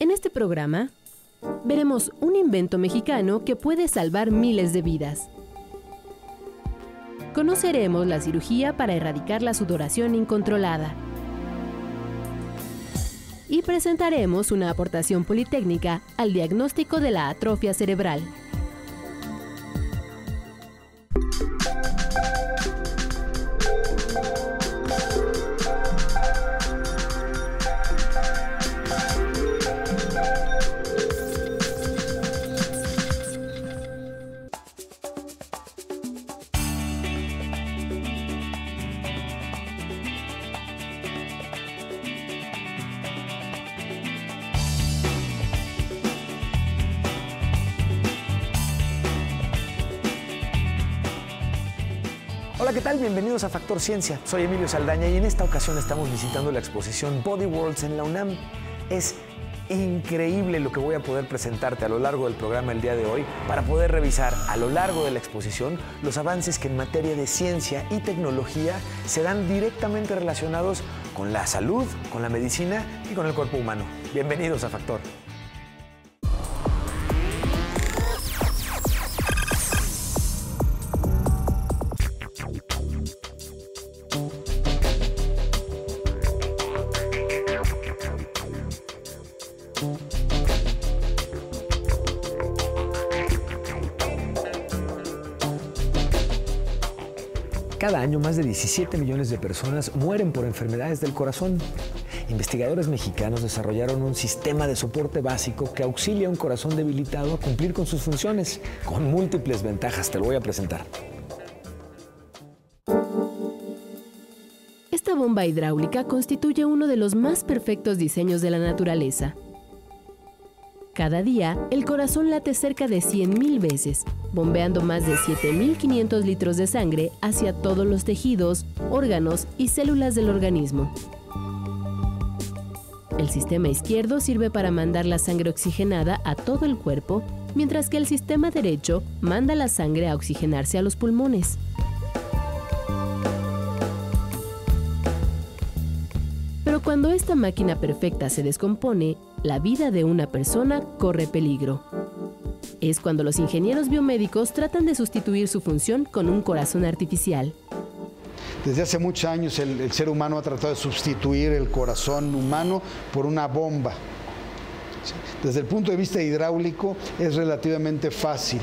En este programa veremos un invento mexicano que puede salvar miles de vidas. Conoceremos la cirugía para erradicar la sudoración incontrolada. Y presentaremos una aportación politécnica al diagnóstico de la atrofia cerebral. Hola, ¿qué tal? Bienvenidos a Factor Ciencia. Soy Emilio Saldaña y en esta ocasión estamos visitando la exposición Body Worlds en la UNAM. Es increíble lo que voy a poder presentarte a lo largo del programa el día de hoy para poder revisar a lo largo de la exposición los avances que en materia de ciencia y tecnología se dan directamente relacionados con la salud, con la medicina y con el cuerpo humano. Bienvenidos a Factor. Cada año más de 17 millones de personas mueren por enfermedades del corazón. Investigadores mexicanos desarrollaron un sistema de soporte básico que auxilia a un corazón debilitado a cumplir con sus funciones, con múltiples ventajas. Te lo voy a presentar. Esta bomba hidráulica constituye uno de los más perfectos diseños de la naturaleza. Cada día, el corazón late cerca de 100.000 veces, bombeando más de 7.500 litros de sangre hacia todos los tejidos, órganos y células del organismo. El sistema izquierdo sirve para mandar la sangre oxigenada a todo el cuerpo, mientras que el sistema derecho manda la sangre a oxigenarse a los pulmones. Cuando esta máquina perfecta se descompone, la vida de una persona corre peligro. Es cuando los ingenieros biomédicos tratan de sustituir su función con un corazón artificial. Desde hace muchos años el, ser humano ha tratado de sustituir el corazón humano por una bomba. Desde el punto de vista hidráulico es relativamente fácil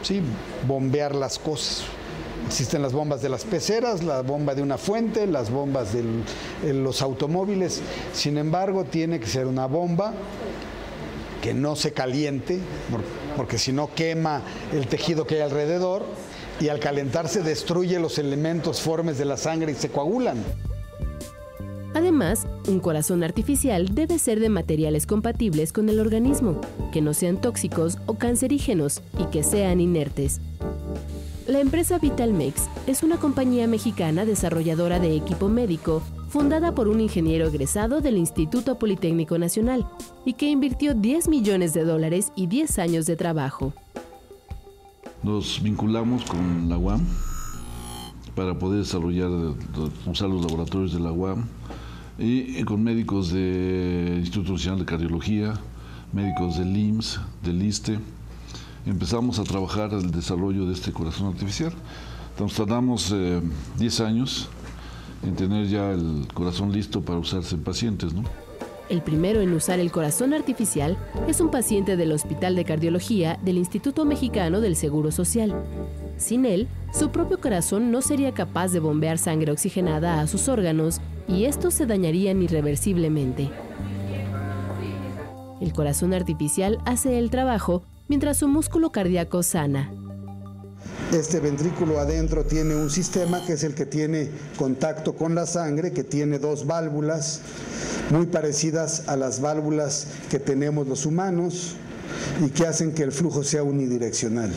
¿sí? bombear las cosas. Existen las bombas de las peceras, la bomba de una fuente, las bombas de los automóviles. Sin embargo, tiene que ser una bomba que no se caliente, porque si no quema el tejido que hay alrededor y al calentarse destruye los elementos formes de la sangre y se coagulan. Además, un corazón artificial debe ser de materiales compatibles con el organismo, que no sean tóxicos o cancerígenos y que sean inertes. La empresa Vitalmex es una compañía mexicana desarrolladora de equipo médico fundada por un ingeniero egresado del Instituto Politécnico Nacional y que invirtió 10 millones de dólares y 10 años de trabajo. Nos vinculamos con la UAM para poder desarrollar, usar los laboratorios de la UAM y con médicos del Instituto Nacional de Cardiología, médicos del IMSS, del ISTE. Empezamos a trabajar el desarrollo de este corazón artificial. Entonces tardamos eh, 10 años en tener ya el corazón listo para usarse en pacientes, ¿no? El primero en usar el corazón artificial es un paciente del Hospital de Cardiología del Instituto Mexicano del Seguro Social. Sin él, su propio corazón no sería capaz de bombear sangre oxigenada a sus órganos y estos se dañarían irreversiblemente. El corazón artificial hace el trabajo mientras su músculo cardíaco sana. Este ventrículo adentro tiene un sistema que es el que tiene contacto con la sangre, que tiene dos válvulas muy parecidas a las válvulas que tenemos los humanos y que hacen que el flujo sea unidireccional.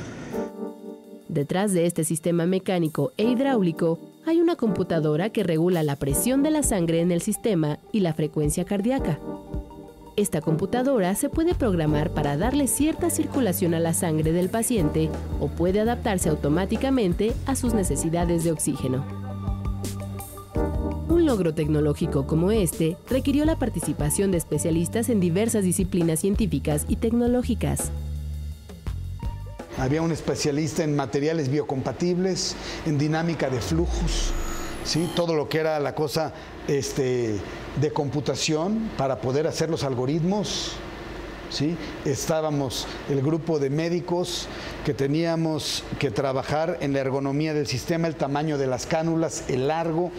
Detrás de este sistema mecánico e hidráulico hay una computadora que regula la presión de la sangre en el sistema y la frecuencia cardíaca. Esta computadora se puede programar para darle cierta circulación a la sangre del paciente o puede adaptarse automáticamente a sus necesidades de oxígeno. Un logro tecnológico como este requirió la participación de especialistas en diversas disciplinas científicas y tecnológicas. Había un especialista en materiales biocompatibles, en dinámica de flujos, ¿sí? todo lo que era la cosa este, de computación para poder hacer los algoritmos. ¿sí? Estábamos el grupo de médicos que teníamos que trabajar en la ergonomía del sistema, el tamaño de las cánulas, el largo,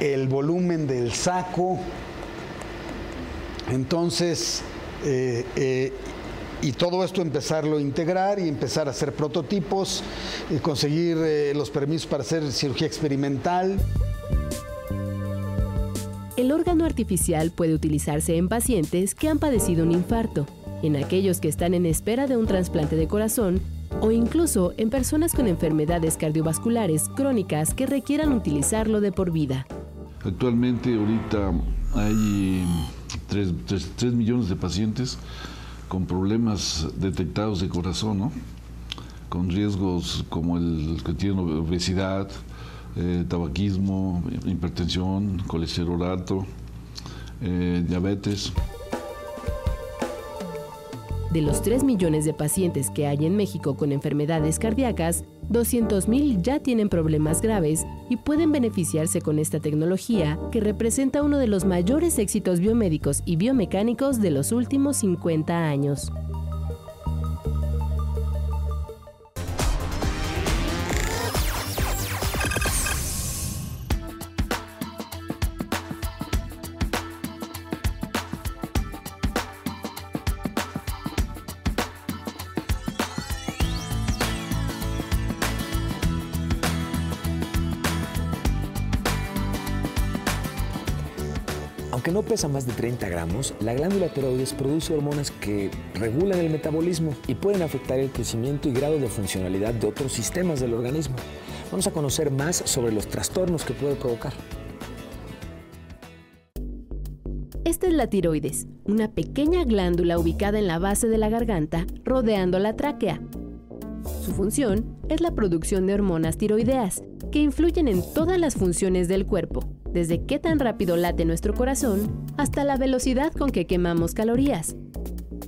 el volumen del saco. Entonces, eh, eh, y todo esto empezarlo a integrar y empezar a hacer prototipos, y conseguir eh, los permisos para hacer cirugía experimental. El órgano artificial puede utilizarse en pacientes que han padecido un infarto, en aquellos que están en espera de un trasplante de corazón o incluso en personas con enfermedades cardiovasculares crónicas que requieran utilizarlo de por vida. Actualmente ahorita hay 3, millones de pacientes con problemas detectados de corazón, con riesgos como el que tiene obesidad, eh, tabaquismo, hipertensión, colesterol alto, eh, diabetes. De los 3 millones de pacientes que hay en México con enfermedades cardíacas, 200.000 ya tienen problemas graves y pueden beneficiarse con esta tecnología que representa uno de los mayores éxitos biomédicos y biomecánicos de los últimos 50 años. Aunque no pesa más de 30 gramos, la glándula tiroides produce hormonas que regulan el metabolismo y pueden afectar el crecimiento y grado de funcionalidad de otros sistemas del organismo. Vamos a conocer más sobre los trastornos que puede provocar. Esta es la tiroides, una pequeña glándula ubicada en la base de la garganta, rodeando la tráquea. Su función es la producción de hormonas tiroideas, que influyen en todas las funciones del cuerpo, desde qué tan rápido late nuestro corazón hasta la velocidad con que quemamos calorías.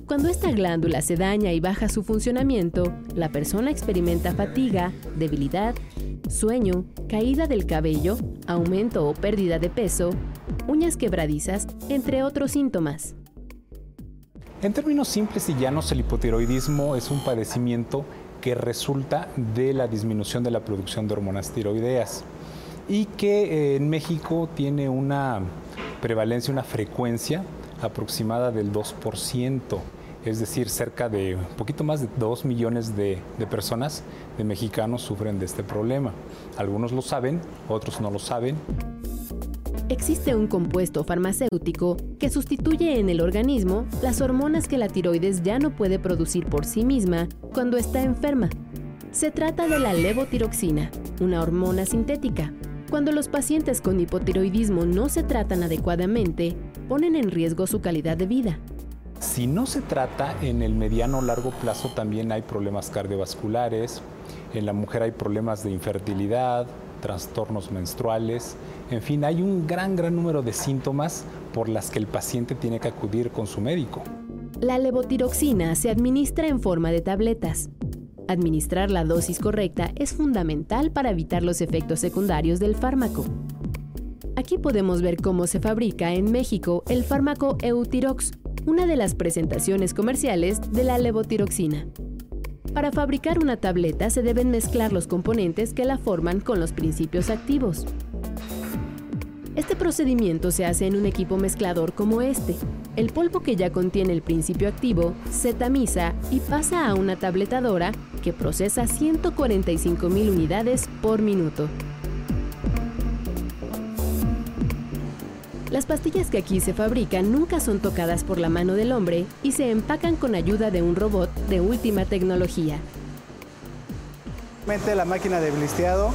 Cuando esta glándula se daña y baja su funcionamiento, la persona experimenta fatiga, debilidad, sueño, caída del cabello, aumento o pérdida de peso, uñas quebradizas, entre otros síntomas. En términos simples y llanos, el hipotiroidismo es un padecimiento que resulta de la disminución de la producción de hormonas tiroideas y que eh, en México tiene una prevalencia, una frecuencia aproximada del 2%, es decir, cerca de un poquito más de 2 millones de, de personas, de mexicanos, sufren de este problema. Algunos lo saben, otros no lo saben. Existe un compuesto farmacéutico que sustituye en el organismo las hormonas que la tiroides ya no puede producir por sí misma cuando está enferma. Se trata de la levotiroxina, una hormona sintética cuando los pacientes con hipotiroidismo no se tratan adecuadamente, ponen en riesgo su calidad de vida. Si no se trata, en el mediano o largo plazo también hay problemas cardiovasculares, en la mujer hay problemas de infertilidad, trastornos menstruales, en fin, hay un gran, gran número de síntomas por las que el paciente tiene que acudir con su médico. La levotiroxina se administra en forma de tabletas. Administrar la dosis correcta es fundamental para evitar los efectos secundarios del fármaco. Aquí podemos ver cómo se fabrica en México el fármaco Eutirox, una de las presentaciones comerciales de la levotiroxina. Para fabricar una tableta se deben mezclar los componentes que la forman con los principios activos. Este procedimiento se hace en un equipo mezclador como este. El polvo que ya contiene el principio activo se tamiza y pasa a una tabletadora que procesa 145.000 unidades por minuto. Las pastillas que aquí se fabrican nunca son tocadas por la mano del hombre y se empacan con ayuda de un robot de última tecnología. La máquina de blisteado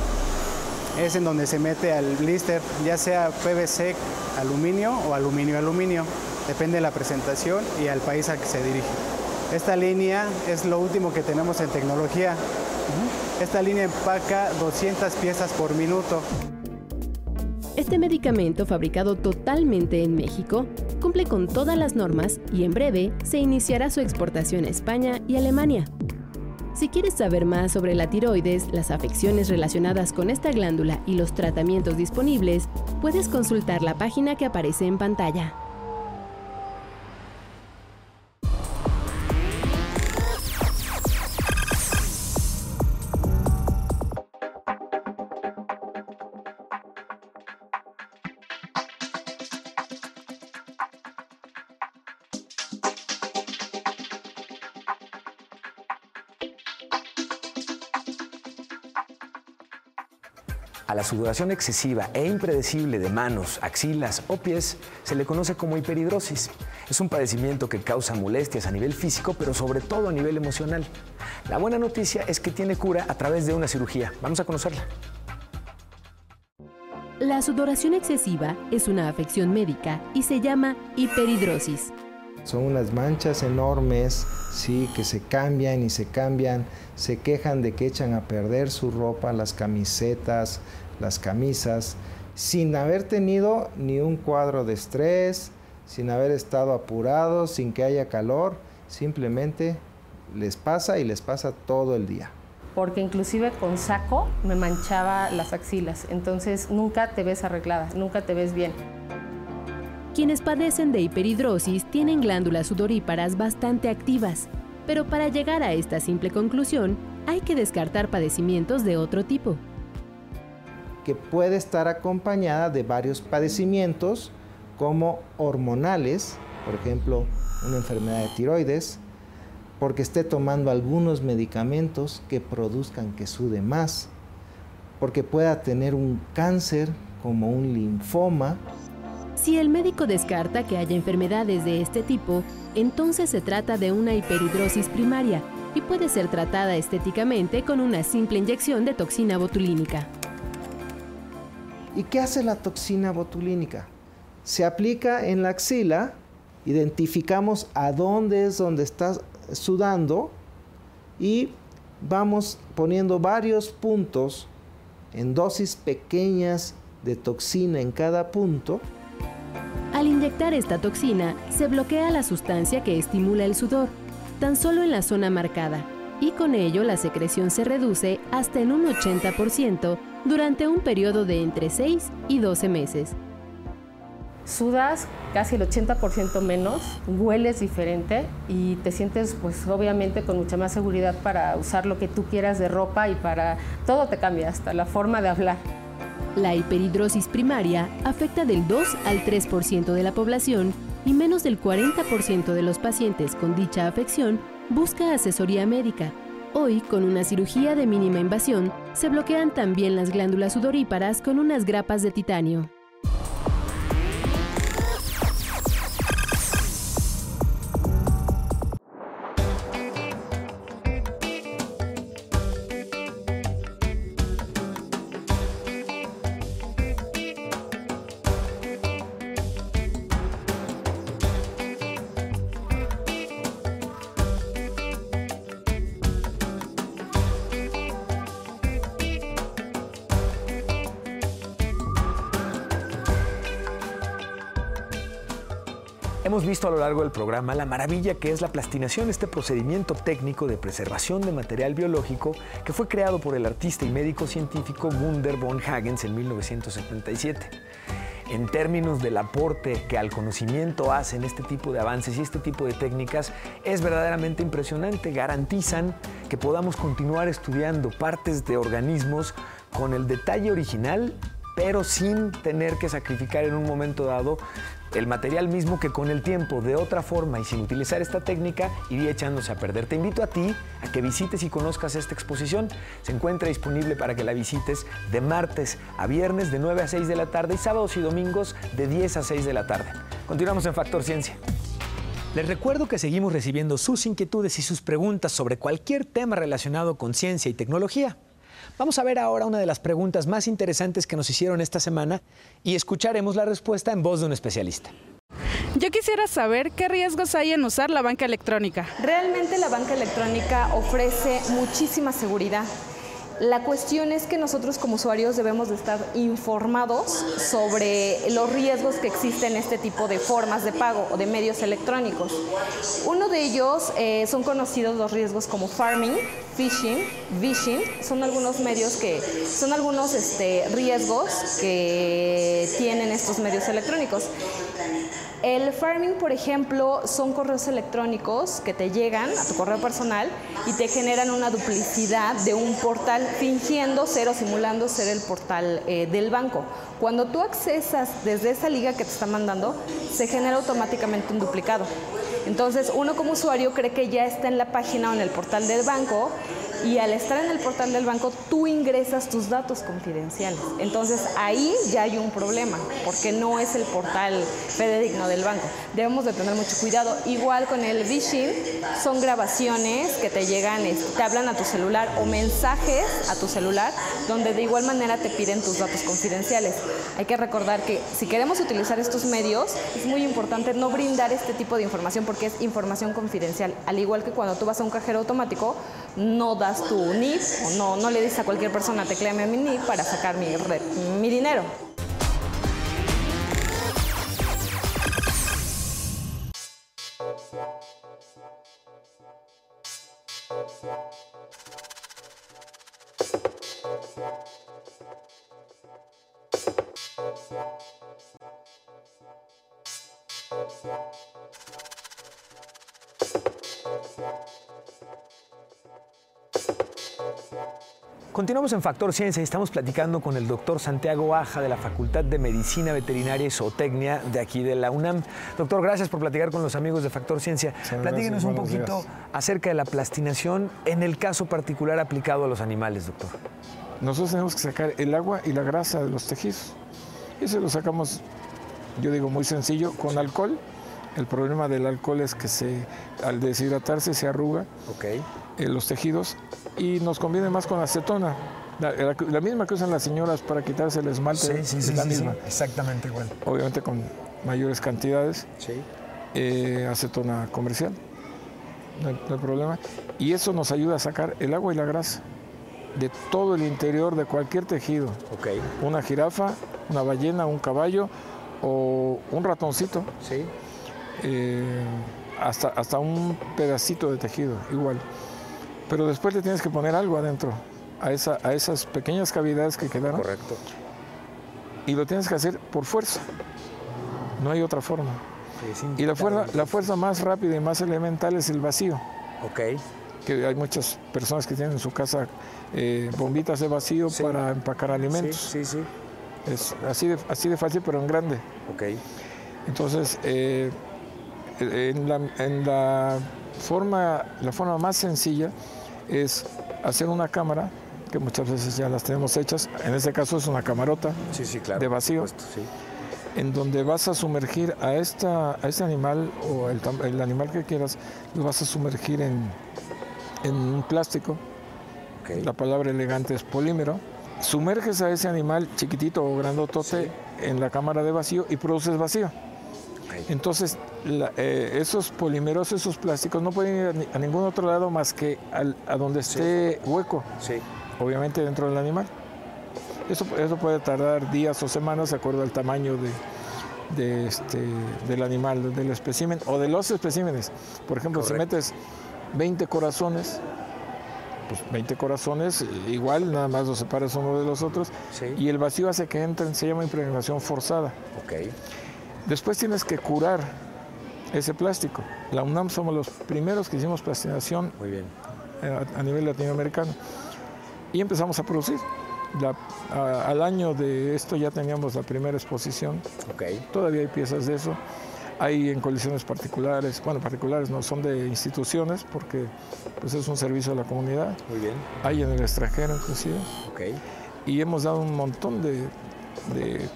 es en donde se mete al blister, ya sea PVC aluminio o aluminio aluminio, depende de la presentación y al país al que se dirige. Esta línea es lo último que tenemos en tecnología. Esta línea empaca 200 piezas por minuto. Este medicamento, fabricado totalmente en México, cumple con todas las normas y en breve se iniciará su exportación a España y Alemania. Si quieres saber más sobre la tiroides, las afecciones relacionadas con esta glándula y los tratamientos disponibles, puedes consultar la página que aparece en pantalla. Sudoración excesiva e impredecible de manos, axilas o pies se le conoce como hiperhidrosis. Es un padecimiento que causa molestias a nivel físico, pero sobre todo a nivel emocional. La buena noticia es que tiene cura a través de una cirugía. Vamos a conocerla. La sudoración excesiva es una afección médica y se llama hiperhidrosis. Son unas manchas enormes, sí, que se cambian y se cambian, se quejan de que echan a perder su ropa, las camisetas, las camisas, sin haber tenido ni un cuadro de estrés, sin haber estado apurados, sin que haya calor, simplemente les pasa y les pasa todo el día. Porque inclusive con saco me manchaba las axilas, entonces nunca te ves arreglada, nunca te ves bien. Quienes padecen de hiperhidrosis tienen glándulas sudoríparas bastante activas, pero para llegar a esta simple conclusión hay que descartar padecimientos de otro tipo. Que puede estar acompañada de varios padecimientos como hormonales, por ejemplo, una enfermedad de tiroides, porque esté tomando algunos medicamentos que produzcan que sude más, porque pueda tener un cáncer como un linfoma, si el médico descarta que haya enfermedades de este tipo, entonces se trata de una hiperhidrosis primaria y puede ser tratada estéticamente con una simple inyección de toxina botulínica. ¿Y qué hace la toxina botulínica? Se aplica en la axila, identificamos a dónde es donde está sudando y vamos poniendo varios puntos en dosis pequeñas de toxina en cada punto al inyectar esta toxina, se bloquea la sustancia que estimula el sudor, tan solo en la zona marcada, y con ello la secreción se reduce hasta en un 80% durante un periodo de entre 6 y 12 meses. Sudas casi el 80% menos, hueles diferente y te sientes pues obviamente con mucha más seguridad para usar lo que tú quieras de ropa y para todo te cambia, hasta la forma de hablar. La hiperhidrosis primaria afecta del 2 al 3% de la población y menos del 40% de los pacientes con dicha afección busca asesoría médica. Hoy, con una cirugía de mínima invasión, se bloquean también las glándulas sudoríparas con unas grapas de titanio. A lo largo del programa la maravilla que es la plastinación, este procedimiento técnico de preservación de material biológico que fue creado por el artista y médico científico Gunder von Hagens en 1977. En términos del aporte que al conocimiento hacen este tipo de avances y este tipo de técnicas, es verdaderamente impresionante. Garantizan que podamos continuar estudiando partes de organismos con el detalle original pero sin tener que sacrificar en un momento dado el material mismo que con el tiempo, de otra forma y sin utilizar esta técnica, iría echándose a perder. Te invito a ti a que visites y conozcas esta exposición. Se encuentra disponible para que la visites de martes a viernes de 9 a 6 de la tarde y sábados y domingos de 10 a 6 de la tarde. Continuamos en Factor Ciencia. Les recuerdo que seguimos recibiendo sus inquietudes y sus preguntas sobre cualquier tema relacionado con ciencia y tecnología. Vamos a ver ahora una de las preguntas más interesantes que nos hicieron esta semana y escucharemos la respuesta en voz de un especialista. Yo quisiera saber qué riesgos hay en usar la banca electrónica. Realmente la banca electrónica ofrece muchísima seguridad La cuestión es que nosotros como usuarios debemos de estar informados sobre los riesgos que existen en este tipo de formas de pago o de medios electrónicos. Uno de ellos eh, son conocidos los riesgos como farming, phishing, vishing. Son algunos medios que son algunos este, riesgos que tienen estos medios electrónicos. El farming, por ejemplo, son correos electrónicos que te llegan a tu correo personal y te generan una duplicidad de un portal fingiendo ser o simulando ser el portal eh, del banco. Cuando tú accesas desde esa liga que te está mandando, se genera automáticamente un duplicado. Entonces, uno como usuario cree que ya está en la página o en el portal del banco y al estar en el portal del banco tú ingresas tus datos confidenciales. Entonces ahí ya hay un problema, porque no es el portal fidedigno del banco. Debemos de tener mucho cuidado. Igual con el phishing, son grabaciones que te llegan, te hablan a tu celular o mensajes a tu celular, donde de igual manera te piden tus datos confidenciales. Hay que recordar que si queremos utilizar estos medios, es muy importante no brindar este tipo de información porque es información confidencial. Al igual que cuando tú vas a un cajero automático, no das tu NIP o no, no le dices a cualquier persona tecleame mi NIP para sacar mi, mi dinero. Continuamos en Factor Ciencia y estamos platicando con el doctor Santiago Aja de la Facultad de Medicina Veterinaria y Zootecnia de aquí de la UNAM. Doctor, gracias por platicar con los amigos de Factor Ciencia. Platíquenos un poquito acerca de la plastinación en el caso particular aplicado a los animales, doctor. Nosotros tenemos que sacar el agua y la grasa de los tejidos. Eso lo sacamos, yo digo, muy sencillo, con alcohol. El problema del alcohol es que se, al deshidratarse se arruga okay. Eh, los tejidos y nos conviene más con acetona. La, misma que usan las señoras para quitarse el esmalte. Sí, sí, sí, la misma. exactamente igual. Obviamente con mayores cantidades. Sí. Eh, acetona comercial. No hay, problema. Y eso nos ayuda a sacar el agua y la grasa de todo el interior de cualquier tejido. Okay. Una jirafa, una ballena, un caballo o un ratoncito. Sí. Eh, hasta, hasta un pedacito de tejido, igual pero después le tienes que poner algo adentro, a, esa, a esas pequeñas cavidades que quedaron. Correcto. Y lo tienes que hacer por fuerza. No hay otra forma. y la fuerza, la fuerza más rápida y más elemental es el vacío. Ok. Que hay muchas personas que tienen en su casa eh, bombitas de vacío para empacar alimentos. Sí, sí, sí. Es así de, así de fácil, pero en grande. Ok. Entonces, eh, en, la, en la forma, la forma más sencilla es hacer una cámara, que muchas veces ya las tenemos hechas, en este caso es una camarota de vacío, en donde vas a sumergir a, esta, a este animal o el, animal que quieras, lo vas a sumergir en, en un plástico. La palabra elegante es polímero. Sumerges a ese animal chiquitito o grandotote en la cámara de vacío y produces vacío. Entonces, eh, esos polímeros, esos plásticos, no pueden ir a, ningún otro lado más que a donde esté hueco. Sí. Obviamente dentro del animal. Eso, eso puede tardar días o semanas de acuerdo al tamaño de, este, del animal, del espécimen o de los especímenes. Por ejemplo, si metes 20 corazones, pues 20 corazones, igual nada más los separas uno de los otros y el vacío hace que entren, se llama impregnación forzada. Okay. Después tienes que curar ese plástico. La UNAM somos los primeros que hicimos plastinación Muy bien. Eh, a, nivel latinoamericano. Y empezamos a producir. al año de esto ya teníamos la primera exposición. Okay. Todavía hay piezas de eso. Hay en colecciones particulares, bueno, particulares no, son de instituciones porque pues es un servicio a la comunidad. Muy bien. Hay en el extranjero inclusive. Okay. Y hemos dado un montón de,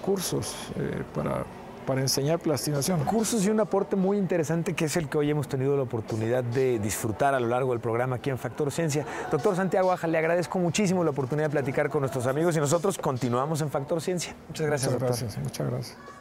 cursos eh, para para enseñar plastinación. Cursos y un aporte muy interesante que es el que hoy hemos tenido la oportunidad de disfrutar a lo largo del programa aquí en Factor Ciencia. Doctor Santiago Aja, le agradezco muchísimo la oportunidad de platicar con nuestros amigos y nosotros continuamos en Factor Ciencia. Muchas gracias, muchas doctor. Gracias, muchas gracias.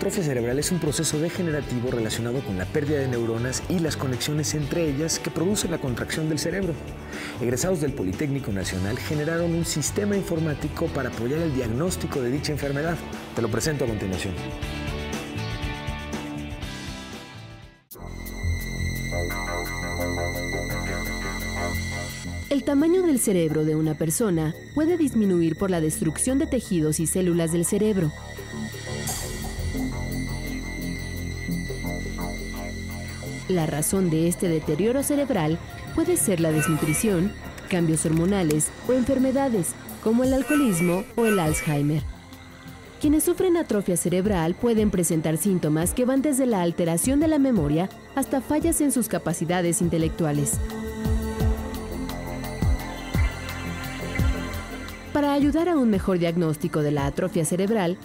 Atrofia cerebral es un proceso degenerativo relacionado con la pérdida de neuronas y las conexiones entre ellas que produce la contracción del cerebro. Egresados del Politécnico Nacional generaron un sistema informático para apoyar el diagnóstico de dicha enfermedad. Te lo presento a continuación. El tamaño del cerebro de una persona puede disminuir por la destrucción de tejidos y células del cerebro. La razón de este deterioro cerebral puede ser la desnutrición, cambios hormonales o enfermedades como el alcoholismo o el Alzheimer. Quienes sufren atrofia cerebral pueden presentar síntomas que van desde la alteración de la memoria hasta fallas en sus capacidades intelectuales. Para ayudar a un mejor diagnóstico de la atrofia cerebral,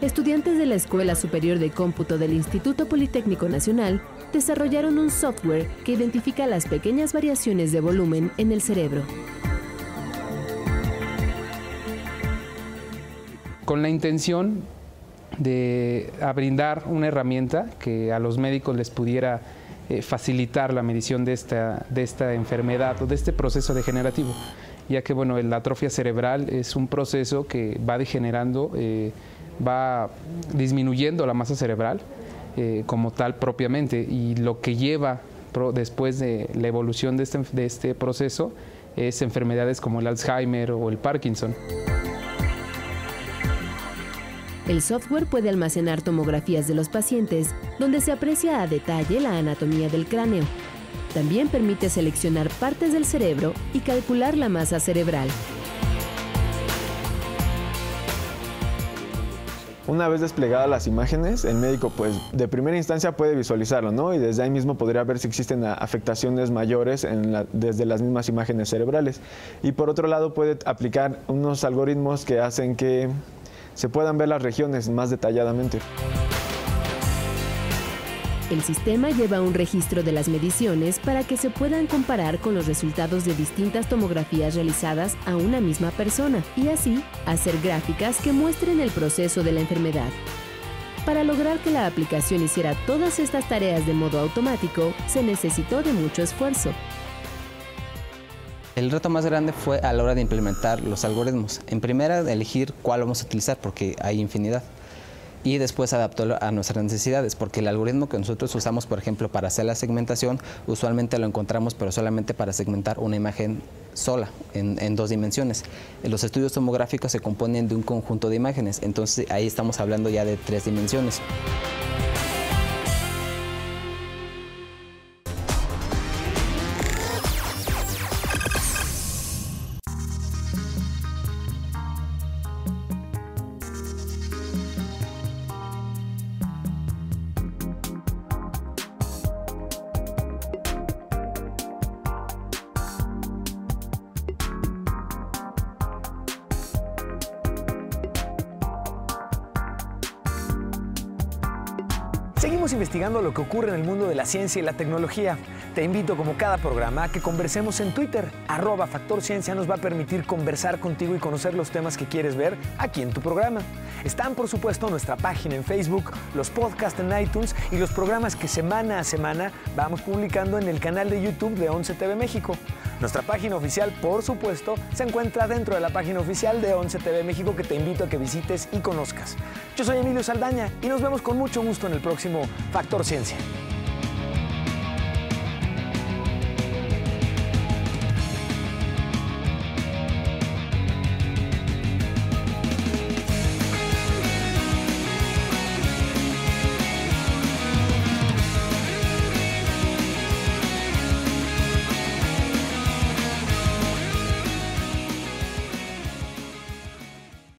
estudiantes de la Escuela Superior de Cómputo del Instituto Politécnico Nacional desarrollaron un software que identifica las pequeñas variaciones de volumen en el cerebro. Con la intención de brindar una herramienta que a los médicos les pudiera eh, facilitar la medición de esta, de esta enfermedad o de este proceso degenerativo ya que bueno, la atrofia cerebral es un proceso que va degenerando, eh, va disminuyendo la masa cerebral eh, como tal propiamente y lo que lleva después de la evolución de este, de este proceso es enfermedades como el Alzheimer o el Parkinson. El software puede almacenar tomografías de los pacientes donde se aprecia a detalle la anatomía del cráneo, también permite seleccionar partes del cerebro y calcular la masa cerebral. Una vez desplegadas las imágenes, el médico pues de primera instancia puede visualizarlo, ¿no? Y desde ahí mismo podría ver si existen afectaciones mayores desde las mismas imágenes cerebrales. Y por otro lado puede aplicar unos algoritmos que hacen que se puedan ver las regiones más detalladamente. El sistema lleva un registro de las mediciones para que se puedan comparar con los resultados de distintas tomografías realizadas a una misma persona y así hacer gráficas que muestren el proceso de la enfermedad. Para lograr que la aplicación hiciera todas estas tareas de modo automático, se necesitó de mucho esfuerzo. El reto más grande fue a la hora de implementar los algoritmos. En primera, elegir cuál vamos a utilizar porque hay infinidad y después adaptarlo a nuestras necesidades, porque el algoritmo que nosotros usamos, por ejemplo, para hacer la segmentación, usualmente lo encontramos, pero solamente para segmentar una imagen sola, en, en, dos dimensiones. Los estudios tomográficos se componen de un conjunto de imágenes, entonces ahí estamos hablando ya de tres dimensiones. Lo que ocurre en el mundo de la ciencia y la tecnología. Te invito, como cada programa, a que conversemos en Twitter. Arroba Factor Ciencia nos va a permitir conversar contigo y conocer los temas que quieres ver aquí en tu programa. Están, por supuesto, nuestra página en Facebook, los podcasts en iTunes y los programas que semana a semana vamos publicando en el canal de YouTube de 11 TV México. Nuestra página oficial, por supuesto, se encuentra dentro de la página oficial de 11 TV México que te invito a que visites y conozcas. Yo soy Emilio Saldaña y nos vemos con mucho gusto en el próximo Factor Ciencia.